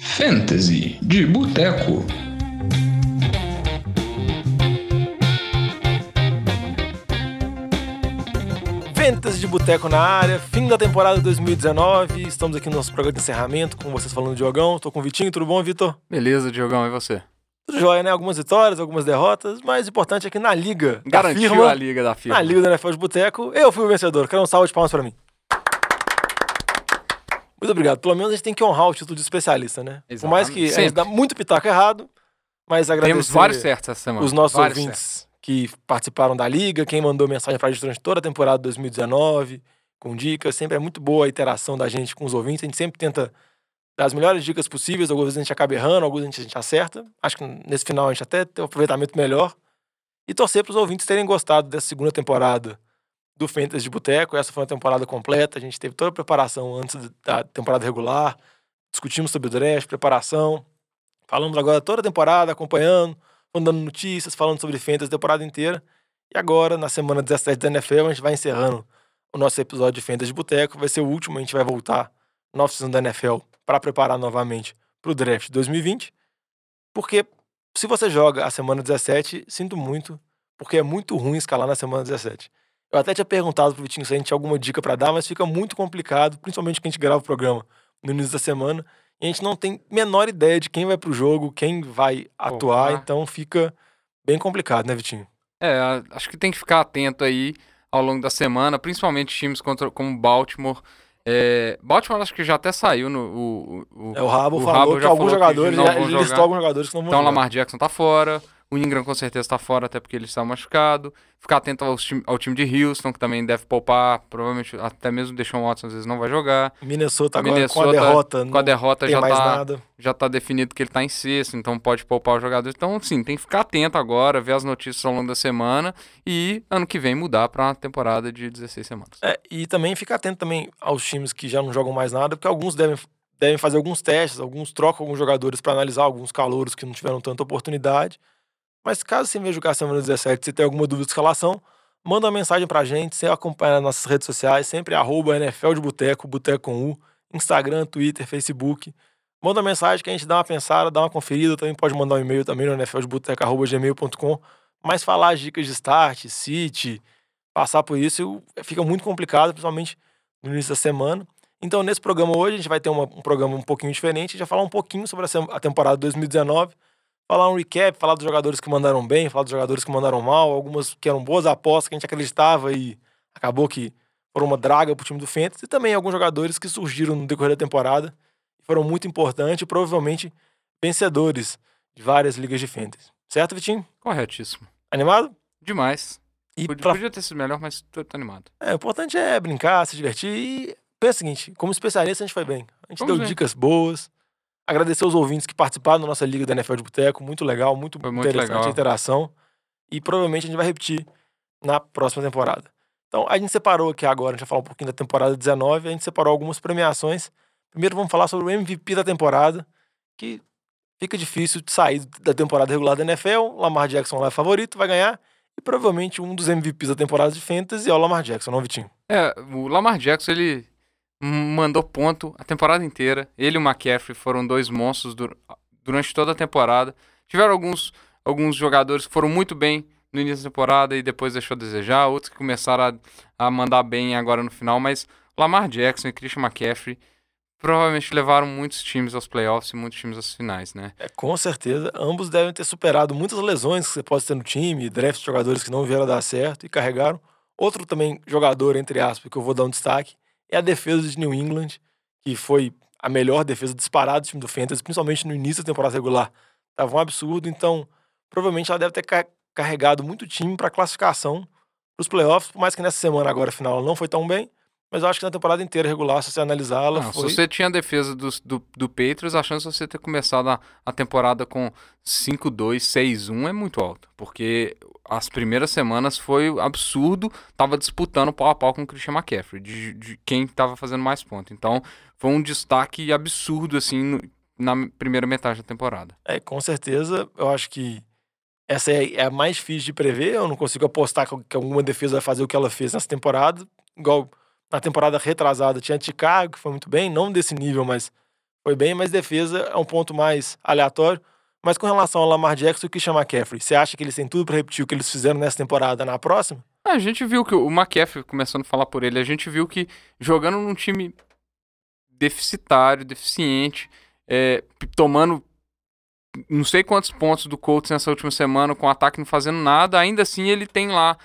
Fantasy de Boteco. Fantasy de Boteco na área, fim da temporada 2019. Estamos aqui no nosso programa de encerramento, com vocês falando de Diogão. Tô com o Vitinho, tudo bom, Vitor? Beleza, Diogão, e você? Tudo jóia, né? Algumas vitórias, algumas derrotas, mas o importante é que na liga da Garantiu firma, a liga da firma. na liga da NFL de Boteco, eu fui o vencedor. Quero um salve de palmas pra mim. Muito obrigado. Pelo menos a gente tem que honrar o título de especialista, né? Por mais que a gente Sempre. dá muito pitaco errado, mas agradecer Temos vários certos essa semana. os nossos vários ouvintes que participaram da liga, quem mandou mensagem pra gente durante toda a temporada 2019, com dicas. Sempre é muito boa a interação da gente com os ouvintes. A gente sempre tenta dar as melhores dicas possíveis. Algumas vezes a gente acaba errando, algumas vezes a gente acerta. Acho que nesse final a gente até tem um aproveitamento melhor. E torcer para os ouvintes terem gostado dessa segunda temporada do Fantasy de Boteco. Essa foi uma temporada completa. A gente teve toda a preparação antes da temporada regular. Discutimos sobre o draft, preparação. Falamos agora toda a temporada, acompanhando, mandando notícias, falando sobre Fantasy a temporada inteira. E agora, na semana 17 da NFL, a gente vai encerrando o nosso episódio de Fantasy de Boteco. Vai ser o último, a gente vai voltar na off-season da NFL para preparar novamente para o draft 2020. Porque se você joga a semana 17, sinto muito, porque é muito ruim escalar na semana 17. Eu até tinha perguntado pro Vitinho se a gente tinha alguma dica para dar, mas fica muito complicado, principalmente que a gente grava o programa no início da semana. E a gente não tem menor ideia de quem vai pro jogo, quem vai atuar, Porra. então fica bem complicado, né, Vitinho? É, acho que tem que ficar atento aí ao longo da semana, principalmente times contra, como Baltimore. É, Baltimore acho que já até saiu no. O, o, É, o Rabo o falou que já alguns jogadores, não já- listou alguns jogadores que não vão Então o jogar. Lamar Jackson tá fora. O Ingram com certeza tá fora, até porque ele está machucado. Ficar atento aos time- ao time de Houston, que também deve poupar. Provavelmente até mesmo o Deshaun Watson às vezes não vai jogar. Minnesota agora com a Minnesota, derrota, Com a derrota já tá, nada. já tá definido que ele tá em sexto, então pode poupar os jogadores. Então, sim, tem que ficar atento agora, ver as notícias ao longo da semana e ano que vem mudar para uma temporada de 16 semanas. É, e também fica atento também aos times que já não jogam mais nada, porque alguns devem, devem fazer alguns testes, alguns trocam alguns jogadores para analisar alguns calouros que não tiveram tanta oportunidade. Mas caso você venha jogar semana 17 se tem alguma dúvida de escalação, manda uma mensagem pra gente, você acompanha nas nossas redes sociais, sempre arroba NFL de Boteco, Boteco com U, Instagram, Twitter, Facebook. Manda uma mensagem que a gente dá uma pensada, dá uma conferida, também pode mandar um e-mail também no nfldeboteco.gmail.com, mas falar as dicas de start, sit, passar por isso fica muito complicado, principalmente no início da semana. Então, nesse programa hoje, a gente vai ter uma- um programa um pouquinho diferente, a gente vai falar um pouquinho sobre a, a temporada 2019, falar um recap, falar dos jogadores que mandaram bem, falar dos jogadores que mandaram mal, algumas que eram boas apostas que a gente acreditava e acabou que foram uma draga pro time do Fantasy, e também alguns jogadores que surgiram no decorrer da temporada e foram muito importantes e provavelmente vencedores de várias ligas de Fantasy. Certo, Vitinho? Corretíssimo. Animado? Demais. E Podia, pra podia ter sido melhor, mas tô, tô animado. É, o importante é brincar, se divertir e pensa o seguinte, como especialista a gente foi bem. A gente Vamos deu bem. dicas boas. Agradecer os ouvintes que participaram da nossa liga da NFL de Boteco, muito legal, muito, Foi muito interessante legal. a interação. E provavelmente a gente vai repetir na próxima temporada. Então, a gente separou aqui agora, a gente vai falar um pouquinho da temporada 19, a gente separou algumas premiações. Primeiro vamos falar sobre o MVP da temporada, que fica difícil de sair da temporada regular da NFL. Lamar Jackson lá é favorito, vai ganhar. E provavelmente um dos MVPs da temporada de Fantasy é o Lamar Jackson, não, Vitinho? É, o Lamar Jackson, ele mandou ponto a temporada inteira. Ele e o McCaffrey foram dois monstros dur- durante toda a temporada. Tiveram alguns, alguns jogadores que foram muito bem no início da temporada e depois deixou a desejar, outros que começaram a, a mandar bem agora no final, mas Lamar Jackson e Christian McCaffrey provavelmente levaram muitos times aos playoffs e muitos times às finais, né? É, com certeza, ambos devem ter superado muitas lesões que você pode ter no time, draft de jogadores que não vieram dar certo e carregaram. Outro também jogador, entre aspas, que eu vou dar um destaque, é a defesa de New England, que foi a melhor defesa disparada do time do Fantasy, principalmente no início da temporada regular. Tava um absurdo, então provavelmente ela deve ter ca- carregado muito time para classificação para os playoffs, por mais que nessa semana agora final ela não foi tão bem, mas eu acho que na temporada inteira regular, se você analisar, ela Não, foi... Se você tinha a defesa dos- do, do Patriots, a chance de você ter começado a, a temporada com 5-2, 6-1 é muito alta. Porque as primeiras semanas foi absurdo, tava disputando pau a pau com o Christian McCaffrey, de, de quem tava fazendo mais pontos. Então, foi um destaque absurdo, assim, no- na primeira metade da temporada. É, com certeza, eu acho que essa é, é a mais difícil de prever. Eu não consigo apostar que alguma defesa vai fazer o que ela fez nessa temporada. Igual na temporada retrasada tinha Chicago, que foi muito bem, não desse nível, mas foi bem, mas defesa é um ponto mais aleatório. Mas com relação ao Lamar Jackson e o Christian McCaffrey, você acha que eles têm tudo para repetir o que eles fizeram nessa temporada na próxima? A gente viu que o McCaffrey, começando a falar por ele, a gente viu que jogando num time deficitário, deficiente, é, tomando não sei quantos pontos do Colts nessa última semana, com o ataque não fazendo nada, ainda assim ele tem lá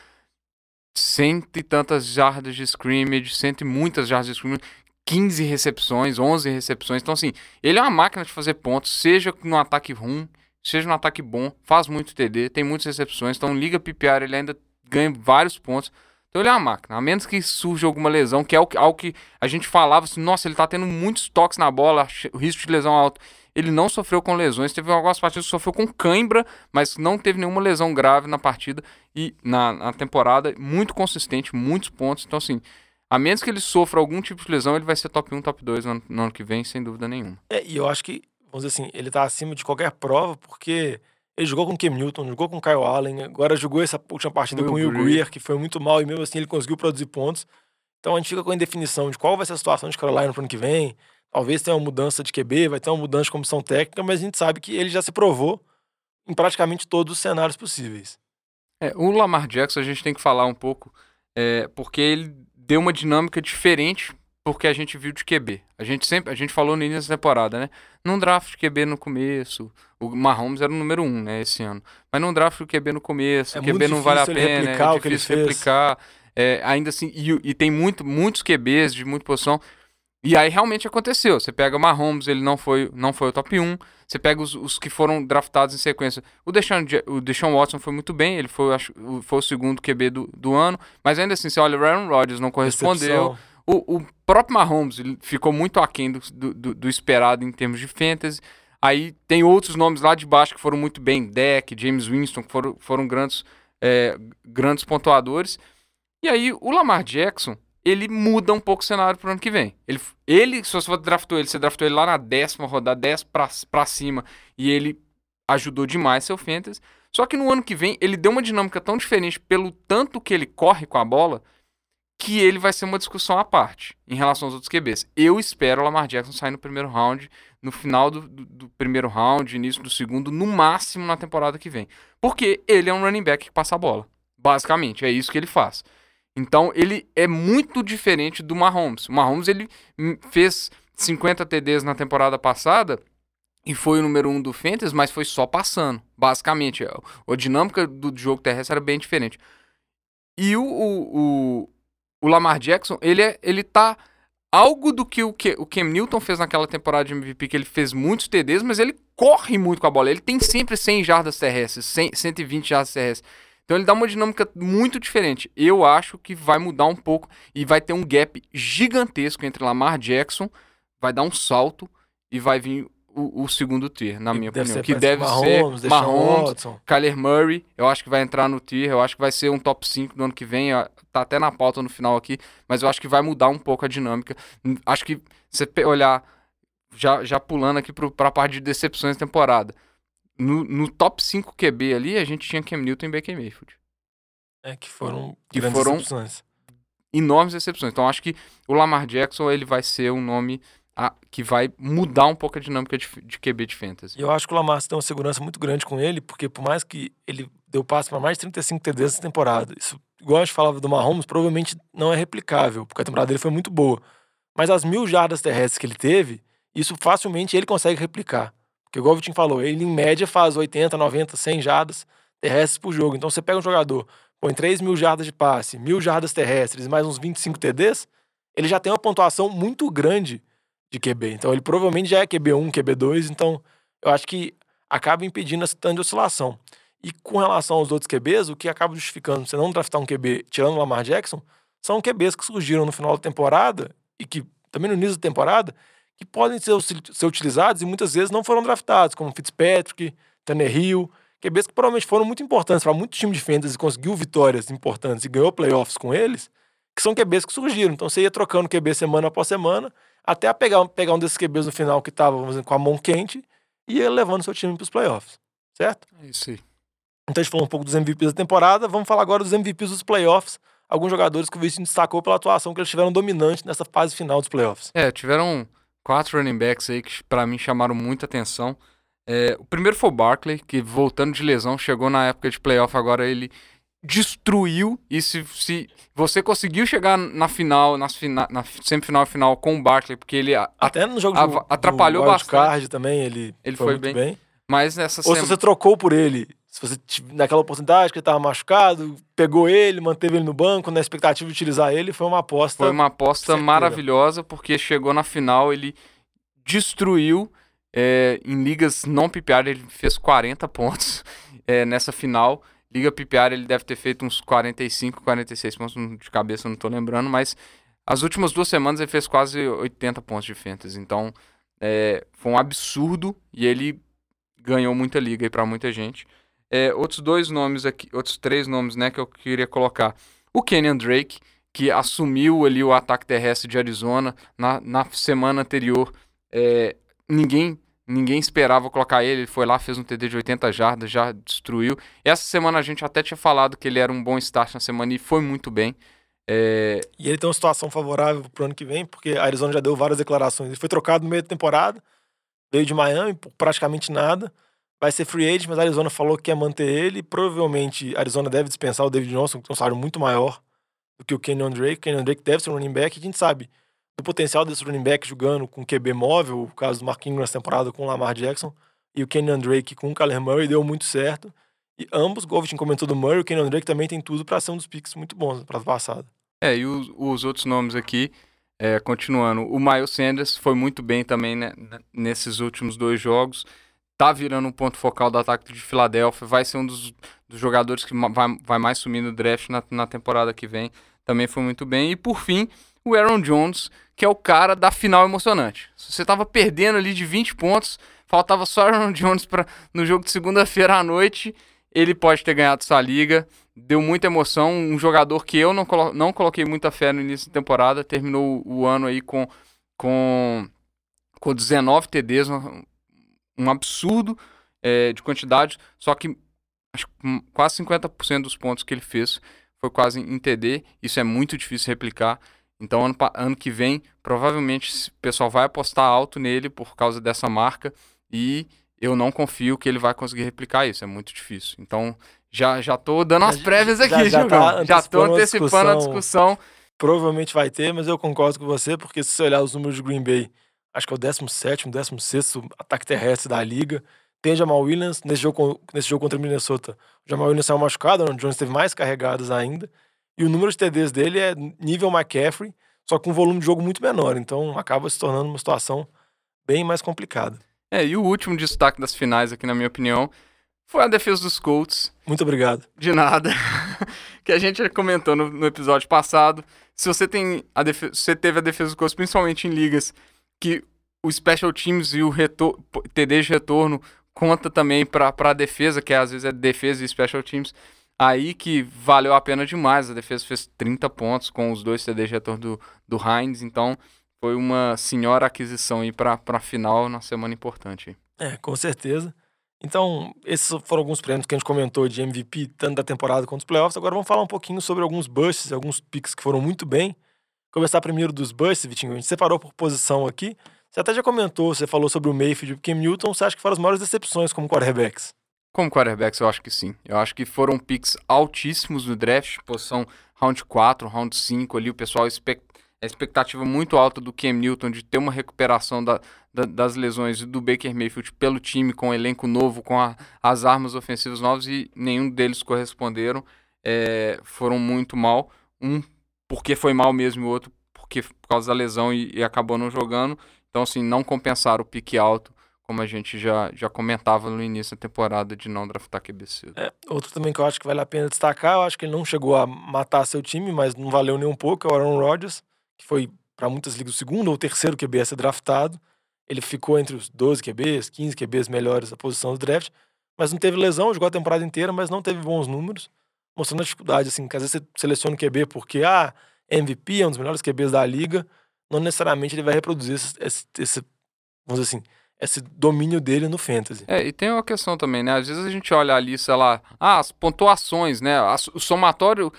cento e tantas jardas de scrimmage, cento e muitas jardas de scrimmage, 15 recepções, 11 recepções. Então, assim, ele é uma máquina de fazer pontos, seja no ataque ruim, seja no ataque bom, faz muito TD, tem muitas recepções. Então, liga PPR, ele ainda ganha vários pontos. Então, ele é uma máquina. A menos que surja alguma lesão, que é algo que a gente falava assim, nossa, ele tá tendo muitos toques na bola, o risco de lesão alto. Ele não sofreu com lesões, teve algumas partidas que sofreu com cãibra, mas não teve nenhuma lesão grave na partida e na, na temporada. Muito consistente, muitos pontos. Então, assim, a menos que ele sofra algum tipo de lesão, ele vai ser top 1, top 2 no, no ano que vem, sem dúvida nenhuma. É, e eu acho que, vamos dizer assim, ele tá acima de qualquer prova, porque ele jogou com o Cam Newton, jogou com o Kyle Allen, agora jogou essa última partida Will com o Will Greer. Greer, que foi muito mal, e mesmo assim ele conseguiu produzir pontos. Então a gente fica com a indefinição de qual vai ser a situação de Carolina pro ano que vem. Talvez tenha uma mudança de QB, vai ter uma mudança de comissão técnica, mas a gente sabe que ele já se provou em praticamente todos os cenários possíveis. É, o Lamar Jackson a gente tem que falar um pouco, é, porque ele deu uma dinâmica diferente porque a gente viu de QB. A gente sempre, a gente falou no início da temporada, né? Num draft de QB no começo, o Mahomes era o número um, né, esse ano. Mas num draft de QB no começo, é o QB não vale a pena, é difícil replicar. É, ainda assim, e, e, tem muito, muitos QBs de muita posição. E aí realmente aconteceu. Você pega o Mahomes, ele não foi, não foi o top 1. Você pega os, os que foram draftados em sequência. O Deshaun, o Deshaun Watson foi muito bem, ele foi, acho, foi o segundo QB do, do ano. Mas ainda assim, você olha, o Aaron Rodgers não correspondeu. O, o, próprio Mahomes ficou muito aquém do, do, do, esperado em termos de fantasy. Aí tem outros nomes lá de baixo que foram muito bem. Deck, James Winston, que foram, foram grandes, é, grandes pontuadores. E aí o Lamar Jackson ele muda um pouco o cenário pro ano que vem. Ele, ele se você draftou ele, você draftou ele lá na décima rodada, 10 pra, pra cima, e ele ajudou demais seu fantasy. Só que no ano que vem, ele deu uma dinâmica tão diferente pelo tanto que ele corre com a bola, que ele vai ser uma discussão à parte em relação aos outros QBs. Eu espero o Lamar Jackson sair no primeiro round, no final do, do, do, primeiro round, início do segundo, no máximo na temporada que vem. Porque ele é um running back que passa a bola. Basicamente, é isso que ele faz. Então ele é muito diferente do Mahomes. O Mahomes ele fez 50 TDs na temporada passada e foi o número um do Fantasy, mas foi só passando. Basicamente, a, a dinâmica do jogo terrestre era bem diferente. E o, o, o, o Lamar Jackson, ele, é, ele tá algo do que o, que o Cam Newton fez naquela temporada de MVP, que ele fez muitos TDs, mas ele corre muito com a bola. Ele tem sempre 100 jardas terrestres, 100, 120 jardas terrestres. Então ele dá uma dinâmica muito diferente. Eu acho que vai mudar um pouco e vai ter um gap gigantesco entre Lamar Jackson, vai dar um salto e vai vir o, o segundo tier, na minha opinião. Que deve Mahomes, ser Mahomes, Watson. Kyler Murray, eu acho que vai entrar no tier, eu acho que vai ser um top 5 do ano que vem, tá até na pauta no final aqui, mas eu acho que vai mudar um pouco a dinâmica. Acho que você olhar, já, já pulando aqui para a parte de decepções da temporada, no, no top 5 QB ali, a gente tinha Cam Newton e Baker Mayfield. É, que foram que foram decepções. enormes decepções. Então, acho que o Lamar Jackson ele vai ser um nome a, que vai mudar um pouco a dinâmica de, de QB de fantasy. Eu acho que o Lamar tem uma segurança muito grande com ele, porque por mais que ele deu passe para mais de 35 TDs essa temporada, isso, igual a gente falava do Mahomes, provavelmente não é replicável, porque a temporada dele foi muito boa. Mas as mil jardas terrestres que ele teve, isso facilmente ele consegue replicar. Porque igual o Vitinho falou, ele em média faz 80, 90, 100 jardas terrestres por jogo. Então você pega um jogador, põe 3 mil jardas de passe, mil jardas terrestres, mais uns 25 TDs, ele já tem uma pontuação muito grande de QB. Então ele provavelmente já é QB1, QB2, então eu acho que acaba impedindo essa tanta oscilação. E com relação aos outros QBs, o que acaba justificando você não draftar um QB tirando o Lamar Jackson, são QBs que surgiram no final da temporada e que também no início da temporada que podem ser, ser utilizados e muitas vezes não foram draftados, como Fitzpatrick, Tanner Hill, QBs que provavelmente foram muito importantes para muito time de fantasy e conseguiu vitórias importantes e ganhou playoffs com eles, que são QBs que surgiram. Então você ia trocando QB semana após semana, até pegar, pegar um desses QBs no final que estava com a mão quente e ia levando seu time para os playoffs, certo? É isso aí. Então a gente falou um pouco dos MVPs da temporada, vamos falar agora dos MVPs dos playoffs. Alguns jogadores que o Vitinho destacou pela atuação que eles tiveram dominante nessa fase final dos playoffs. É, tiveram quatro running backs aí que para mim chamaram muita atenção. É, o primeiro foi o Barkley, que voltando de lesão, chegou na época de playoff, agora ele destruiu. E se, se você conseguiu chegar na final, nas fina, na semifinal e final com o Barkley, porque ele até no jogo do, atrapalhou do bastante. card também, ele, ele foi, foi bem. bem. Mas nessa Ou se você trocou por ele, se você naquela oportunidade que ele estava machucado, pegou ele, manteve ele no banco, na expectativa de utilizar ele, foi uma aposta. Foi uma aposta certeira. maravilhosa, porque chegou na final, ele destruiu é, em ligas não PPR, ele fez 40 pontos é, nessa final. Liga PPR, ele deve ter feito uns 45, 46 pontos de cabeça, não estou lembrando, mas as últimas duas semanas ele fez quase 80 pontos de fantasy. Então, é, foi um absurdo e ele ganhou muita liga aí para muita gente. É, outros dois nomes aqui, outros três nomes, né, que eu queria colocar. O Kenyan Drake, que assumiu ali o ataque terrestre de Arizona na, na semana anterior. É, ninguém ninguém esperava colocar ele, ele foi lá, fez um TD de 80 jardas, já destruiu. Essa semana a gente até tinha falado que ele era um bom start na semana e foi muito bem. É... E ele tem uma situação favorável pro ano que vem, porque a Arizona já deu várias declarações. Ele foi trocado no meio da temporada, veio de Miami praticamente nada vai ser free agent, mas a Arizona falou que quer manter ele. Provavelmente a Arizona deve dispensar o David Johnson, que tem um salário muito maior do que o Kenyon Drake. O Kenyon Drake deve ser um running back. A gente sabe do potencial desse running back jogando com QB móvel, o caso do Marquinhos nessa temporada com o Lamar Jackson, e o Kenyon Drake com o Kyler Murray deu muito certo. E ambos, o Govichin comentou do Murray, o Kenyon Drake também tem tudo para ser um dos picks muito bons para passado. É, e os, os outros nomes aqui, é, continuando, o Miles Sanders foi muito bem também né, nesses últimos dois jogos tá virando um ponto focal do ataque de Filadélfia, vai ser um dos, dos jogadores que vai, vai mais sumir no draft na, na temporada que vem. Também foi muito bem. E por fim, o Aaron Jones, que é o cara da final emocionante. Se você tava perdendo ali de 20 pontos, faltava só Aaron Jones pra, no jogo de segunda-feira à noite, ele pode ter ganhado sua liga. Deu muita emoção. Um jogador que eu não, colo não coloquei muita fé no início da temporada, terminou o ano aí com, com, com 19 TDs, um absurdo é, de quantidade, só que acho que quase 50% dos pontos que ele fez foi quase em TD. Isso é muito difícil replicar. Então, ano, ano que vem, provavelmente o pessoal vai apostar alto nele por causa dessa marca e eu não confio que ele vai conseguir replicar isso. É muito difícil. Então, já, já tô dando as prévias aqui, já, já, tá já tô antecipando a discussão. Provavelmente vai ter, mas eu concordo com você, porque se você olhar os números de Green Bay acho que é o 17, 16 ataque terrestre da liga. Tem Jamal Williams nesse jogo, nesse jogo contra o Minnesota. O Jamal Williams saiu machucado, o Jones teve mais carregadas ainda. E o número de TDs dele é nível McCaffrey, só com um volume de jogo muito menor. Então acaba se tornando uma situação bem mais complicada. É, e o último destaque das finais aqui, na minha opinião, foi a defesa dos Colts. Muito obrigado. De nada. que a gente comentou no, no episódio passado. Se você tem a defesa, você teve a defesa dos Colts, principalmente em ligas que o special teams e o retor TD de retorno conta também para a defesa, que às vezes é defesa e special teams. Aí que valeu a pena demais. A defesa fez 30 pontos com os dois TD de retorno do, do Heinz. Então foi uma senhora aquisição aí para a final na semana importante. É, com certeza. Então, esses foram alguns prêmios que a gente comentou de MVP, tanto da temporada quanto dos playoffs. Agora vamos falar um pouquinho sobre alguns busts, alguns picks que foram muito bem. Começar primeiro dos busts, Vitinho. A gente separou por posição aqui. Você até já comentou, você falou sobre o Mayfield e o Cam Newton. Você acha que foram as maiores decepções como quarterbacks? Como quarterbacks, eu acho que sim. Eu acho que foram picks altíssimos no draft, posição round 4, round 5 ali, o pessoal expect... a expectativa muito alta do Cam Newton de ter uma recuperação da, da, das lesões do Baker Mayfield pelo time, com o elenco novo, com a, as armas ofensivas novas e nenhum deles corresponderam. É, foram muito mal. Um porque foi mal mesmo, e o outro porque por causa da lesão e, e, acabou não jogando. Então, assim, não compensaram o pique alto, como a gente já, já comentava no início da temporada de não draftar QB cedo. É, outro também que eu acho que vale a pena destacar, eu acho que ele não chegou a matar seu time, mas não valeu nem um pouco, é o Aaron Rodgers, que foi para muitas ligas o segundo ou terceiro QB a ser draftado. Ele ficou entre os 12 QBs, 15 QBs melhores da posição do draft, mas não teve lesão, jogou a temporada inteira, mas não teve bons números mostrando a dificuldade, assim, que às vezes você seleciona o QB porque, ah, MVP é um dos melhores QBs da liga, não necessariamente ele vai reproduzir esse, esse, esse vamos dizer assim, esse domínio dele no fantasy. É, e tem uma questão também, né? Às vezes a gente olha ali, sei lá, ah, as pontuações, né? O somatório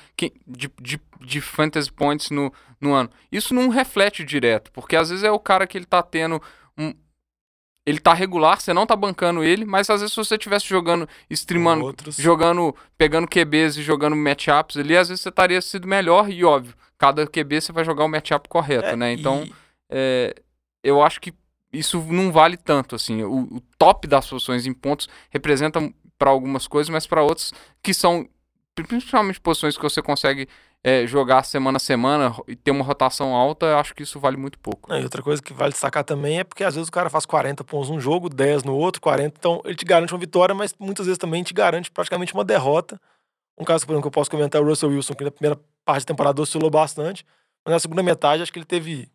de, de, de fantasy points no, no ano. Isso não reflete direto, porque às vezes é o cara que ele tá tendo um. Ele tá regular, você não tá bancando ele, mas às vezes se você estivesse jogando, streamando, Outros. jogando, pegando QBs e jogando matchups ali, às vezes você estaria sido melhor e óbvio, cada QB você vai jogar o matchup correto, É, né? Então, e- é, eu acho que isso não vale tanto, assim. O, o top das posições em pontos representa para algumas coisas, mas para outras que são principalmente posições que você consegue é, jogar semana a semana e ter uma rotação alta, eu acho que isso vale muito pouco. E outra coisa que vale destacar também é porque às vezes o cara faz 40 pontos num jogo, 10 no outro, 40. Então ele te garante uma vitória, mas muitas vezes também te garante praticamente uma derrota. Um caso, por exemplo, que eu posso comentar é o Russell Wilson, que na primeira parte da temporada oscilou bastante, mas na segunda metade acho que ele teve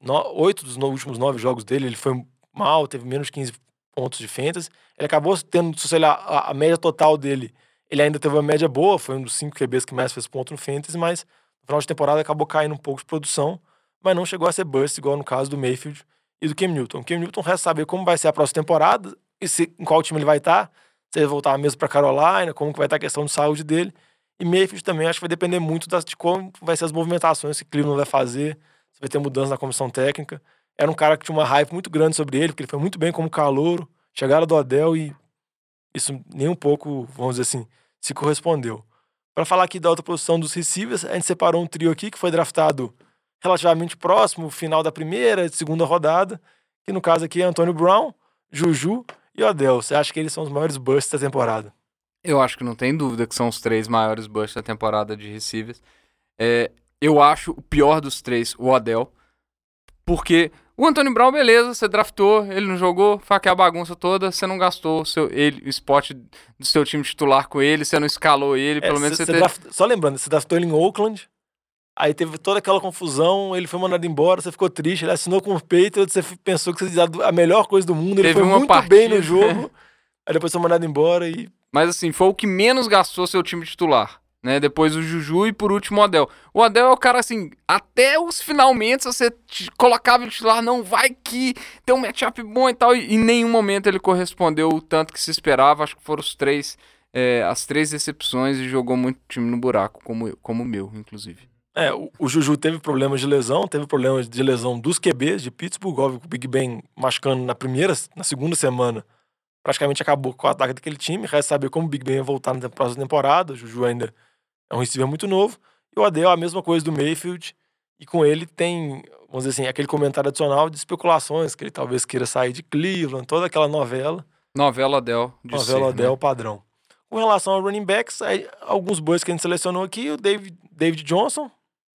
no- oito dos últimos nove jogos dele, ele foi mal, teve menos de 15 pontos de fantasy. Ele acabou tendo, se você olhar a, a média total dele, ele ainda teve uma média boa, foi um dos cinco QBs que mais fez ponto no fantasy, mas no final de temporada acabou caindo um pouco de produção mas não chegou a ser bust, igual no caso do Mayfield e do Cam Newton. O Cam Newton resta saber como vai ser a próxima temporada e se, em qual time ele vai estar, se ele voltar mesmo para Carolina, como que vai estar a questão de saúde dele. E Mayfield também acho que vai depender muito das, de como vai ser as movimentações que Cleveland vai fazer, se vai ter mudança na comissão técnica. Era um cara que tinha uma hype muito grande sobre ele, porque ele foi muito bem como calouro, chegada do Adel e isso nem um pouco, vamos dizer assim, se correspondeu. Para falar aqui da outra posição dos receivers, a gente separou um trio aqui que foi draftado relativamente próximo, final da primeira, segunda rodada, que no caso aqui é Antônio Brown, Juju e Odell. Você acha que eles são os maiores busts da temporada? Eu acho que não tem dúvida que são os três maiores busts da temporada de receivers. É, eu acho o pior dos três, o Odell. Porque o Antônio Brown, beleza, você draftou, ele não jogou, foi aquela bagunça toda, você não gastou o, seu, ele, o spot do seu time titular com ele, você não escalou ele, pelo É, menos cê- você cê teve... draft- Só lembrando, você draftou ele em Oakland, aí teve toda aquela confusão, ele foi mandado embora, você ficou triste, ele assinou com o Patriots, você pensou que você a melhor coisa do mundo, ele Teve foi muito bem partida. no jogo, aí depois foi mandado embora e Mas assim, foi o que menos gastou seu time titular. Né? Depois o Juju e por último o Odell. O Odell é o cara assim, até os finalmente você colocava ele titular, não vai que tem um matchup bom e tal. E em nenhum momento ele correspondeu o tanto que se esperava. Acho que foram os três, é, as três decepções e jogou muito time no buraco, como, eu- como o meu, inclusive. É, o, o Juju teve problemas de lesão, teve problemas de lesão dos QBs de Pittsburgh, óbvio o Big Ben machucando na primeira, na segunda semana, praticamente acabou com o ataque daquele time. Resta saber como o Big Ben vai voltar na próxima temporada. O Juju ainda é um receiver muito novo. E o Adel, a mesma coisa do Mayfield. E com ele tem, vamos dizer assim, aquele comentário adicional de especulações, que ele talvez queira sair de Cleveland, toda aquela novela. Novela de novela ser, Adel né? padrão. Com relação ao running backs, alguns boys que a gente selecionou aqui, o David, David Johnson.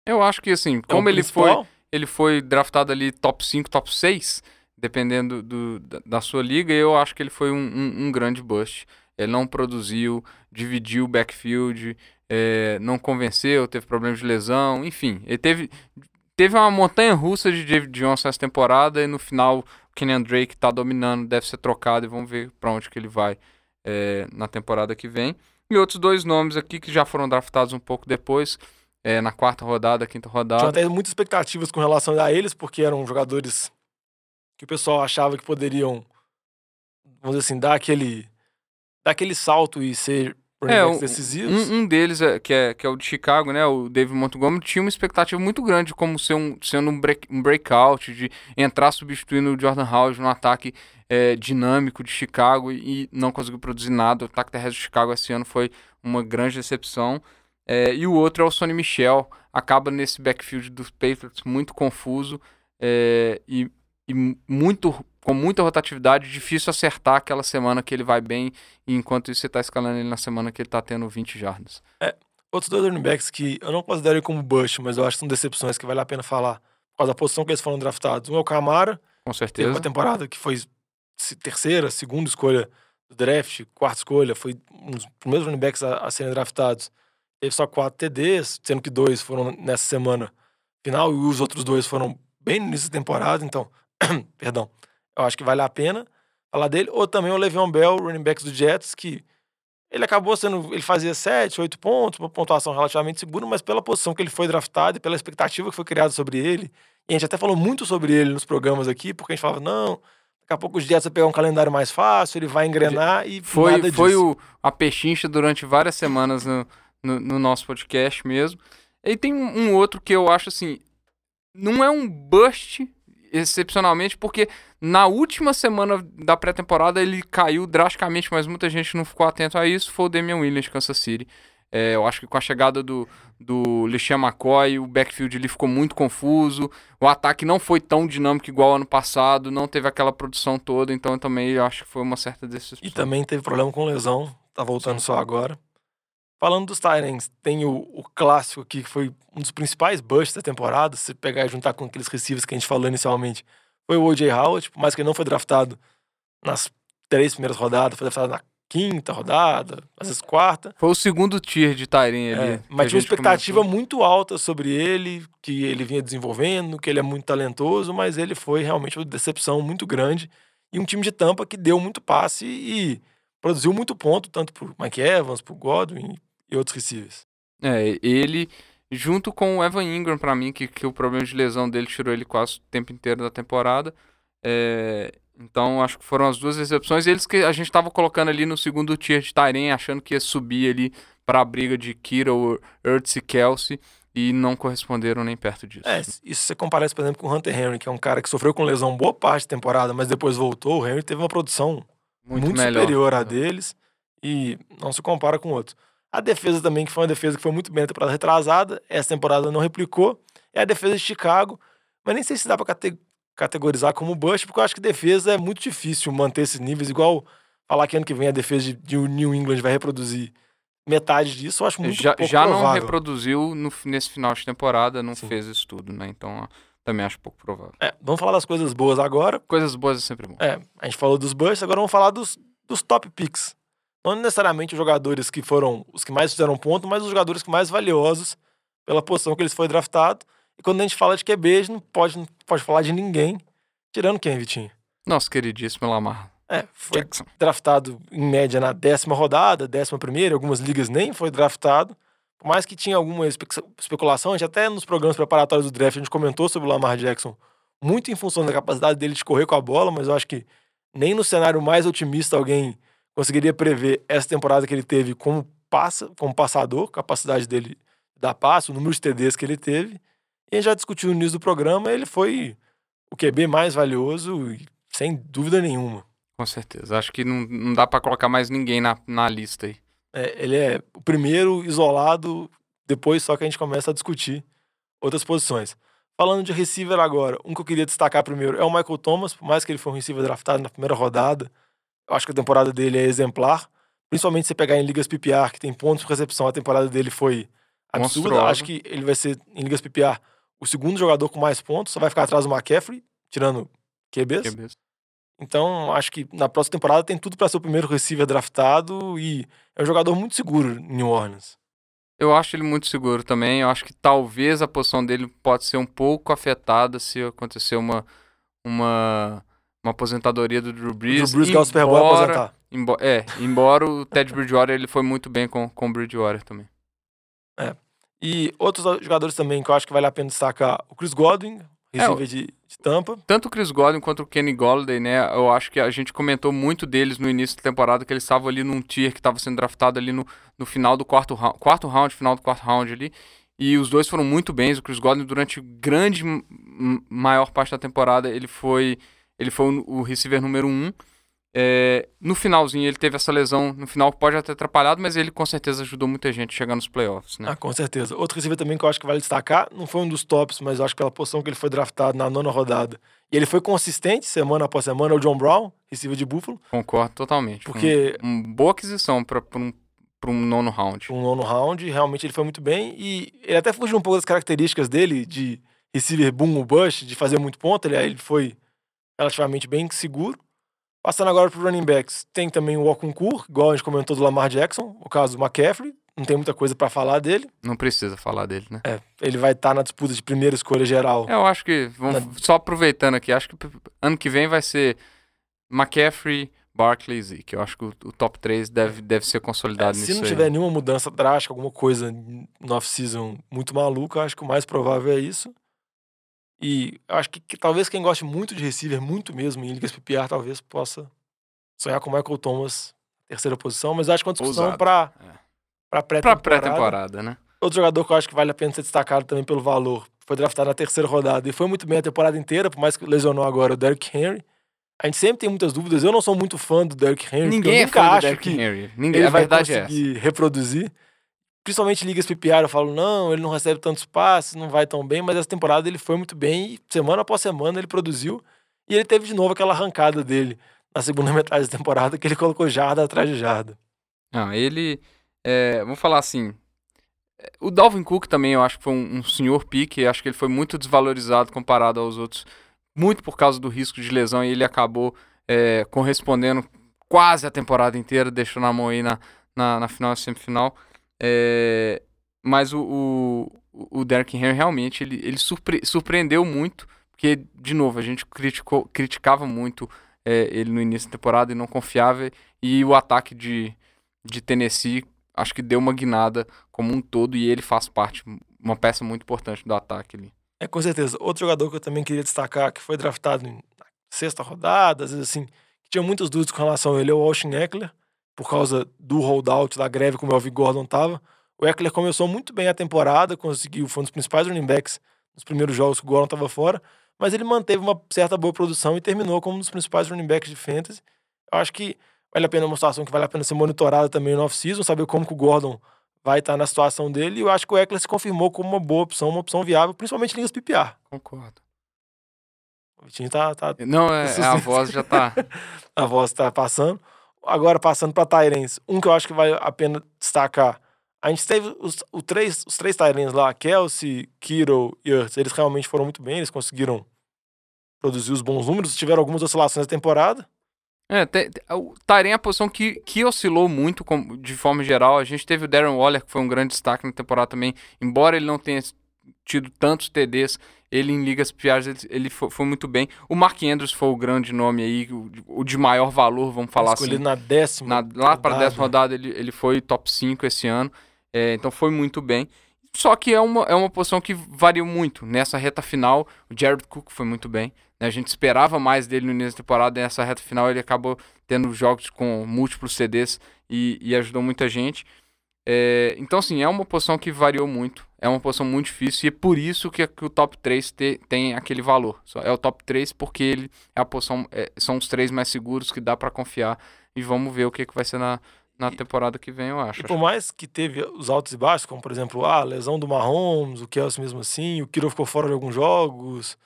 Eu acho que assim, é como ele foi principal. ele foi draftado ali top 5, top 6, dependendo do, da, da sua liga, eu acho que ele foi um, um- um grande bust. Ele não produziu, dividiu o backfield, é, não convenceu, teve problemas de lesão, enfim. Ele teve, teve uma montanha russa de David Johnson essa temporada e no final o Kenyan Drake tá dominando, deve ser trocado e vamos ver para onde que ele vai é, na temporada que vem. E outros dois nomes aqui que já foram draftados um pouco depois, é, na quarta rodada, quinta rodada. Tinha até muitas expectativas com relação a eles, porque eram jogadores que o pessoal achava que poderiam, vamos dizer assim, dar aquele, dar aquele salto e ser É, um- decisivos. Um, um deles, é, que, é, que é o de Chicago, né? O David Montgomery, tinha uma expectativa muito grande de como ser um, sendo um, break, um breakout, de entrar substituindo o Jordan Howard no ataque é, dinâmico de Chicago e, e não conseguiu produzir nada. O ataque terrestre de Chicago esse ano foi uma grande decepção. É, e o outro é o Sonny Michel, acaba nesse backfield dos Patriots muito confuso é, e, e muito com muita rotatividade, difícil acertar aquela semana que ele vai bem, e enquanto isso você tá escalando ele na semana que ele tá tendo 20 jardas. Outros dois running backs que eu não considero como bust, mas eu acho que são decepções que vale a pena falar por causa da posição que eles foram draftados. Um é o Camara, Com teve certeza. uma temporada que foi terceira, segunda escolha do draft, quarta escolha, foi um dos primeiros running backs a, a serem draftados. Teve só quatro TDs, sendo que dois foram nessa semana final e os outros dois foram bem no início da temporada, então, perdão, eu acho que vale a pena falar dele. Ou também o Le'Veon Bell, running backs do Jets, que ele acabou sendo, ele fazia 7, 8 pontos, uma pontuação relativamente segura, mas pela posição que ele foi draftado e pela expectativa que foi criada sobre ele, e a gente até falou muito sobre ele nos programas aqui, porque a gente falava, não, daqui a pouco os Jets vai pegar um calendário mais fácil, ele vai engrenar e Foi, nada foi disso. o, a pechincha durante várias semanas no, no, no nosso podcast mesmo. E tem um, um outro que eu acho assim. Não é um bust, excepcionalmente, porque na última semana da pré-temporada ele caiu drasticamente, mas muita gente não ficou atento a isso. Foi o Damian Williams de Kansas City. É, eu acho que com a chegada do, do LeSean McCoy, o backfield ali ficou muito confuso. O ataque não foi tão dinâmico igual ano passado, não teve aquela produção toda, então eu também acho que foi uma certa decisão. E também teve problema com lesão, tá voltando só agora. Falando dos Tyrants, tem o, o clássico aqui, que foi um dos principais busts da temporada, se pegar e juntar com aqueles receivers que a gente falou inicialmente, foi o O.J. Howard, por mais que ele não foi draftado nas três primeiras rodadas, foi draftado na quinta rodada, às vezes quarta. Foi o segundo tier de Tyrion ali. É, mas tinha uma expectativa comentou. muito alta sobre ele, que ele vinha desenvolvendo, que ele é muito talentoso, mas ele foi realmente uma decepção muito grande. E um time de tampa que deu muito passe e produziu muito ponto, tanto pro Mike Evans, pro Godwin e outros receivers. É, ele, junto com o Evan Ingram, pra mim, que, que o problema de lesão dele tirou ele quase o tempo inteiro da temporada. É, então, acho que foram as duas exceções. Eles que a gente tava colocando ali no segundo tier de Tyren, achando que ia subir ali pra briga de Kittle, Ertz e Kelsey, e não corresponderam nem perto disso. É, isso você compara por exemplo, com o Hunter Henry, que é um cara que sofreu com lesão boa parte da temporada, mas depois voltou. O Henry teve uma produção muito, melhor. superior à deles e não se compara com outros. A defesa também, que foi uma defesa que foi muito bem na temporada retrasada, essa temporada não replicou, é a defesa de Chicago, mas nem sei se dá pra cate- categorizar como bust, porque eu acho que defesa é muito difícil manter esses níveis, igual falar que ano que vem a defesa de, de New England vai reproduzir metade disso, eu acho muito já pouco já não provável. reproduziu no- nesse final de temporada, não Sim. fez isso tudo, né? Então, ó, também acho pouco provável. É, vamos falar das coisas boas agora, Coisas boas é sempre bom. É, a gente falou dos busts, agora vamos falar dos, dos top picks. Não necessariamente os jogadores que foram os que mais fizeram ponto, mas os jogadores que mais valiosos pela posição que eles foram draftados. E quando a gente fala de QB, a gente não pode, não pode falar de ninguém, tirando quem, Vitinho? Nosso queridíssimo Lamar É, foi Jackson. draftado em média na décima rodada, décima primeira, algumas ligas nem foi draftado. Por mais que tinha alguma espe- especulação, a gente até nos programas preparatórios do draft a gente comentou sobre o Lamar Jackson, muito em função da capacidade dele de correr com a bola, mas eu acho que nem no cenário mais otimista alguém conseguiria prever essa temporada que ele teve como passa, como passador, capacidade dele de dar passe, o número de TDs que ele teve. E a gente já discutiu no início do programa, ele foi o QB mais valioso, sem dúvida nenhuma. Com certeza. Acho que não, não dá pra colocar mais ninguém na, na lista aí. É, ele é o primeiro isolado, depois só que a gente começa a discutir outras posições. Falando de receiver agora, um que eu queria destacar primeiro é o Michael Thomas, por mais que ele foi um receiver draftado na primeira rodada, acho que a temporada dele é exemplar, principalmente se você pegar em ligas PPR, que tem pontos por recepção, a temporada dele foi absurda. Monstruosa. Acho que ele vai ser, em ligas PPR, o segundo jogador com mais pontos, só vai ficar atrás do McCaffrey, tirando QBs. Mesmo. Então, acho que na próxima temporada tem tudo para ser o primeiro receiver draftado e é um jogador muito seguro em New Orleans. Eu acho ele muito seguro também. Eu acho que talvez a posição dele pode ser um pouco afetada se acontecer uma, uma, uma aposentadoria do Drew O Brees. Drew Brees ganhar o Super Bowl embora- aposentar. embo- é, embora o Ted Bridgewater ele foi muito bem com, com o Bridgewater também. E outros jogadores também que eu acho que vale a pena destacar, o Chris Godwin, receiver de, de Tampa. Tanto o Chris Godwin quanto o Kenny Golladay, né? Eu acho que a gente comentou muito deles no início da temporada, que eles estavam ali num tier que estava sendo draftado ali no, no final do quarto round, quarto round, final do quarto round ali. E os dois foram muito bens. O Chris Godwin, durante grande maior parte da temporada, ele foi, ele foi o, receiver número um. É, no finalzinho, ele teve essa lesão. No final, pode até ter atrapalhado, mas ele com certeza ajudou muita gente a chegar nos playoffs, né? Ah, com certeza. Outro receiver também que eu acho que vale destacar, não foi um dos tops, mas eu acho que pela posição que ele foi draftado na nona rodada. E ele foi consistente semana após semana, o John Brown, receiver de Buffalo, Concordo totalmente. Porque um- uma boa aquisição para um, pra um nono round. um nono round, realmente ele foi muito bem. E ele até fugiu um pouco das características dele de receiver boom ou bust, de fazer muito ponto. Ele, ele foi relativamente bem seguro. Passando agora para running backs, tem também o Okunkur, igual a gente comentou do Lamar Jackson, o caso do McCaffrey. Não tem muita coisa para falar dele. Não precisa falar dele, né? É, ele vai estar na disputa de primeira escolha geral. Eu acho que, vamos, só aproveitando aqui, acho que ano que vem vai ser McCaffrey, Barkley e Zeke. Eu acho que o, o top 3 deve, deve ser consolidado É, nisso se não aí. tiver nenhuma mudança drástica, alguma coisa no off-season muito maluca, acho que o mais provável é isso. E eu acho que, que talvez quem goste muito de receiver, muito mesmo, em ligas PPR, talvez possa sonhar com o Michael Thomas, terceira posição, mas acho que é uma discussão para É. pré-temporada. pré-temporada, né? Outro jogador que eu acho que vale a pena ser destacado também pelo valor, foi draftado na terceira rodada e foi muito bem a temporada inteira, por mais que lesionou agora o Derrick Henry. A gente sempre tem muitas dúvidas. Eu não sou muito fã do Derrick Henry. Ninguém eu é nunca fã do acho Derrick que Henry. Ninguém, ele a vai verdade é essa. conseguir reproduzir. Principalmente ligas PPR, eu falo, não, ele não recebe tantos passes, não vai tão bem, mas essa temporada ele foi muito bem e semana após semana ele produziu. E ele teve de novo aquela arrancada dele na segunda metade da temporada, que ele colocou jarda atrás de jarda. Não, ele. É, vamos falar assim. O Dalvin Cook também eu acho que foi um, um senhor pique. Acho que ele foi muito desvalorizado comparado aos outros. Muito por causa do risco de lesão. E ele acabou é, correspondendo quase a temporada inteira. Deixou na mão aí na, na, na final semifinal. É, mas o, o, o Derrick Henry realmente ele, ele surpre- surpreendeu muito. Porque, de novo, a gente criticou, criticava muito é, ele no início da temporada e não confiava. E o ataque de, de Tennessee acho que deu uma guinada como um todo e ele faz parte, uma peça muito importante do ataque ali. É, com certeza. Outro jogador que eu também queria destacar, que foi draftado na sexta rodada, às vezes assim, que tinha muitas dúvidas com relação a ele, é o Austin Eckler, por causa do holdout, da greve que o Melvin Gordon tava. O Eckler começou muito bem a temporada, conseguiu, foi um dos principais running backs nos primeiros jogos que o Gordon tava fora, mas ele manteve uma certa boa produção e terminou como um dos principais running backs de fantasy. Eu acho que vale a pena uma situação que vale a pena ser monitorada também no off-season, saber como que o Gordon vai estar na situação dele. E eu acho que o Eckler se confirmou como uma boa opção, uma opção viável, principalmente em ligas PPR. Concordo. O Vitinho tá, tá- Não, é, a voz já tá. a voz tá passando. Agora, passando para Tyrens, um que eu acho que vale a pena destacar. A gente teve os, o três, os três Tyrens lá, Kelsey, Kiro e Ertz. Eles realmente foram muito bem, eles conseguiram produzir os bons números. Tiveram algumas oscilações na temporada. É, te- te- o Tyrene é a posição que, que oscilou muito com- de forma geral. A gente teve o Darren Waller, que foi um grande destaque na temporada também. Embora ele não tenha tido tantos TDs, ele em ligas piores ele, ele foi, foi muito bem. O Mark Andrews foi o grande nome aí, o, o de maior valor, vamos falar assim. escolhido na décima. Na- lá para a décima rodada ele, ele foi top 5 esse ano, é, então foi muito bem. Só que é uma, é uma posição que variou muito. Nessa reta final, o Jared Cook foi muito bem. né? A gente esperava mais dele no início da temporada, nessa reta final ele acabou tendo jogos com múltiplos CDs e, e ajudou muita gente. É, então, assim, é uma posição que variou muito. É uma posição muito difícil e é por isso que, que o top 3 te- tem aquele valor. É o top 3 porque ele é a posição, é, são os três mais seguros que dá para confiar. E vamos ver o que, que vai ser na, na E- temporada que vem, eu acho. E por mais que teve os altos e baixos, como por exemplo, ah, a lesão do Mahomes, o Kelsey mesmo assim, o Kiro ficou fora de alguns jogos,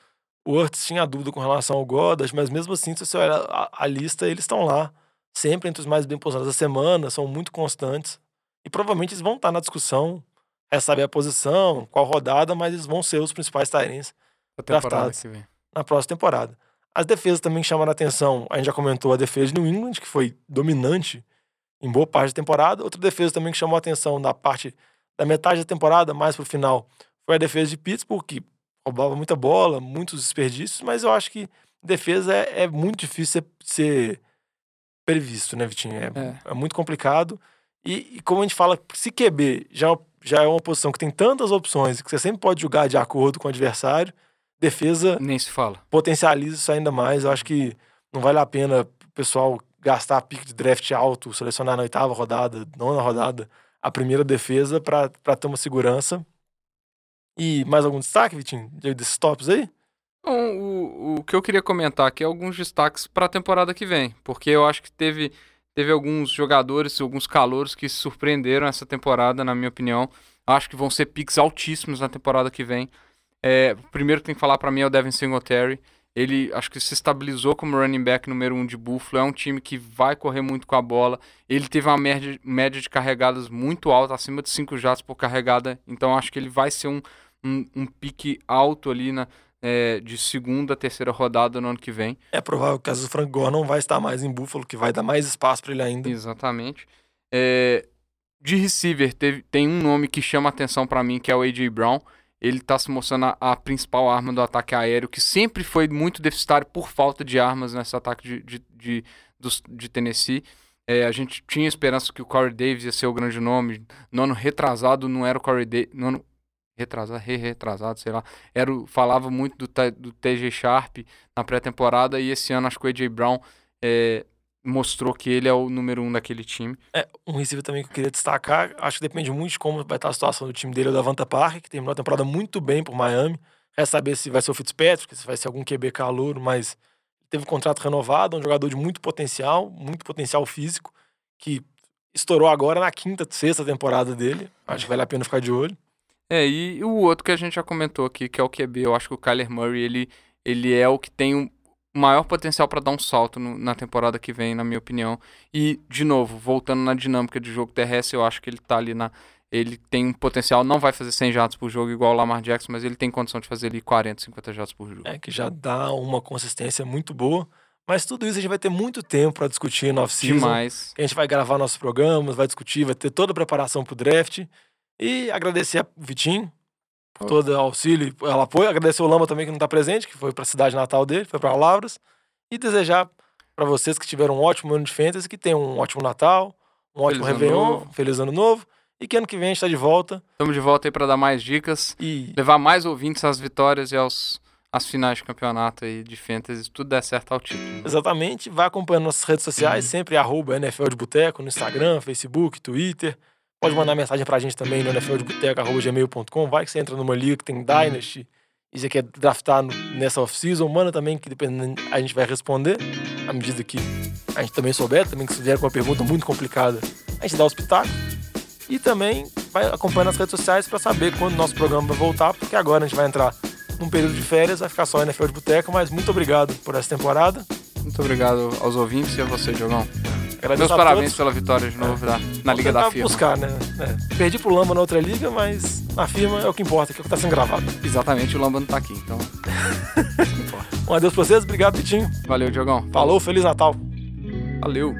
o Ertz tinha dúvida com relação ao Godas, mas mesmo assim, se você olhar a, a lista, eles estão lá, sempre entre os mais bem posicionados da semana, são muito constantes. E provavelmente eles vão estar na discussão, é saber a posição, qual rodada, mas eles vão ser os principais Tyrens draftados. na próxima temporada. As defesas também chamaram a atenção. A gente já comentou a defesa de New England, que foi dominante em boa parte da temporada. Outra defesa também que chamou a atenção na parte da metade da temporada, mais pro final, foi a defesa de Pittsburgh, que roubava muita bola, muitos desperdícios, mas eu acho que defesa é, é muito difícil ser, ser previsto, né, Vitinho? É, É. é muito complicado. E, e como a gente fala, se QB já, já é uma posição que tem tantas opções, que você sempre pode jogar de acordo com o adversário, defesa Nem se fala. potencializa isso ainda mais. Eu acho que não vale a pena o pessoal gastar pique de draft alto, selecionar na oitava rodada, nona rodada, a primeira defesa para ter uma segurança. E mais algum destaque, Vitinho, de- desses tops aí? Bom, o, o que eu queria comentar aqui é alguns destaques para a temporada que vem, porque eu acho que teve, teve alguns jogadores, alguns calouros que surpreenderam essa temporada, na minha opinião. Acho que vão ser picks altíssimos na temporada que vem. É, o primeiro que tem que falar para mim é o Devin Singletary. Ele acho que se estabilizou como running back número um de Buffalo. É um time que vai correr muito com a bola. Ele teve uma média, média de carregadas muito alta, acima de 5 jatos por carregada. Então acho que ele vai ser um, um, um pique alto ali na, é, de segunda, terceira rodada no ano que vem. É provável que o Frank Gore não vai estar mais em Buffalo, que vai dar mais espaço para ele ainda. Exatamente. É, de receiver, teve, tem um nome que chama atenção para mim, que é o A.J. Brown. Ele tá se mostrando a, a principal arma do ataque aéreo, que sempre foi muito deficitário por falta de armas nesse ataque de, de, de, dos- de Tennessee. É, a gente tinha esperança que o Corey Davis ia ser o grande nome. No ano retrasado não era o Corey Davis. No ano retrasado, re retrasado, sei lá. Era, o- falava muito do, do TG Sharp na pré-temporada e esse ano acho que o AJ Brown é, mostrou que ele é o número um daquele time. É, um receiver também que eu queria destacar, acho que depende muito de como vai estar a situação do time dele, é o Davanta Park, que terminou a temporada muito bem por Miami. Resta saber se vai ser o Fitzpatrick, se vai ser algum QB calouro, mas teve um contrato renovado, um jogador de muito potencial, muito potencial físico, que estourou agora na quinta, sexta temporada dele. Acho que vale a pena ficar de olho. É, e o outro que a gente já comentou aqui, que é o QB, eu acho que o Kyler Murray, ele, ele é o que tem o maior potencial para dar um salto no- na temporada que vem, na minha opinião. E, de novo, voltando na dinâmica de jogo terrestre, eu acho que ele tá ali na. Ele tem um potencial, não vai fazer 100 jatos por jogo igual o Lamar Jackson, mas ele tem condição de fazer ali 40, 50 jatos por jogo. É, que já dá uma consistência muito boa. Mas tudo isso a gente vai ter muito tempo para discutir no off-season. Demais. a gente vai gravar nossos programas, vai discutir, vai ter toda a preparação pro draft. E agradecer ao Vitinho por todo o auxílio e pelo apoio. Agradecer o Lama também, que não está presente, que foi para a cidade natal dele, foi para Lavras. E desejar para vocês que tiveram um ótimo ano de fantasy, que tenham um ótimo Natal, um ótimo Feliz ano Réveillon, novo. feliz ano novo. E que ano que vem a gente está de volta. Estamos de volta aí para dar mais dicas, E levar mais ouvintes às vitórias e aos, às finais de campeonato aí de fantasy, se tudo der certo ao título. né? Exatamente. Vai acompanhando nossas redes sociais, sempre arroba NFL de Boteco, no Instagram, Facebook, Twitter. Pode mandar mensagem pra gente também no nfldeboteco.gmail.com. Vai que você entra numa liga que tem Dynasty e você quer draftar nessa off-season. Manda também, que dependendo, a gente vai responder à medida que a gente também souber. Também que se vier com uma pergunta muito complicada, a gente dá os pitacos. E também vai acompanhando as redes sociais para saber quando o nosso programa vai voltar, porque agora a gente vai entrar num período de férias, vai ficar só NFL de Boteco, mas muito obrigado por essa temporada. Muito obrigado aos ouvintes e a você, Diogão. Agradeço Meus parabéns todos. pela vitória de novo da- na Liga da Firma. buscar, né? É, Perdi pro Lamba na outra liga, mas na firma é o que importa, que é o que tá sendo gravado. Exatamente, o Lamba não tá aqui, então. Um adeus pra vocês, obrigado, Pitinho. Valeu, Diogão. Falou, Feliz Natal. Valeu.